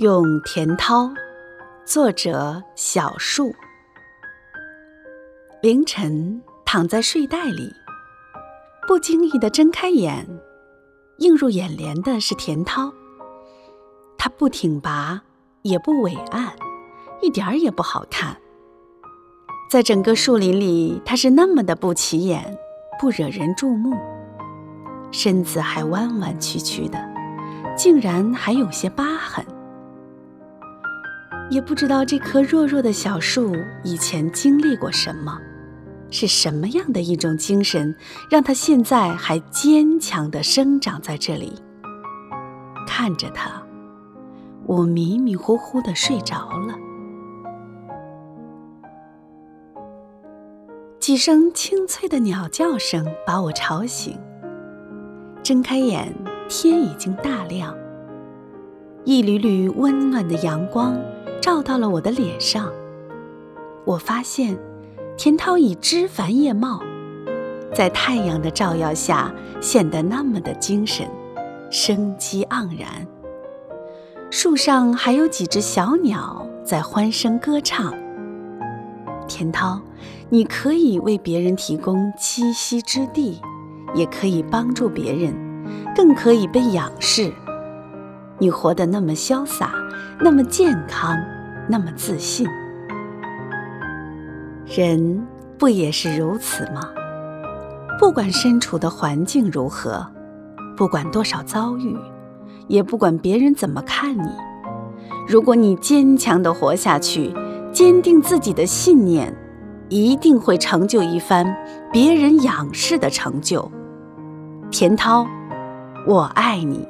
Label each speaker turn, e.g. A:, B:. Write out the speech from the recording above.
A: 用田涛，作者小树。凌晨躺在睡袋里，不经意的睁开眼，映入眼帘的是田涛。他不挺拔，也不伟岸，一点儿也不好看。在整个树林里，他是那么的不起眼，不惹人注目，身子还弯弯曲曲的，竟然还有些疤痕。也不知道这棵弱弱的小树以前经历过什么，是什么样的一种精神，让它现在还坚强地生长在这里。看着它，我迷迷糊糊地睡着了。几声清脆的鸟叫声把我吵醒。睁开眼，天已经大亮，一缕缕温暖的阳光。照到了我的脸上，我发现田涛已枝繁叶茂，在太阳的照耀下显得那么的精神，生机盎然。树上还有几只小鸟在欢声歌唱。田涛，你可以为别人提供栖息之地，也可以帮助别人，更可以被仰视。你活得那么潇洒，那么健康，那么自信。人不也是如此吗？不管身处的环境如何，不管多少遭遇，也不管别人怎么看你，如果你坚强的活下去，坚定自己的信念，一定会成就一番别人仰视的成就。田涛，我爱你。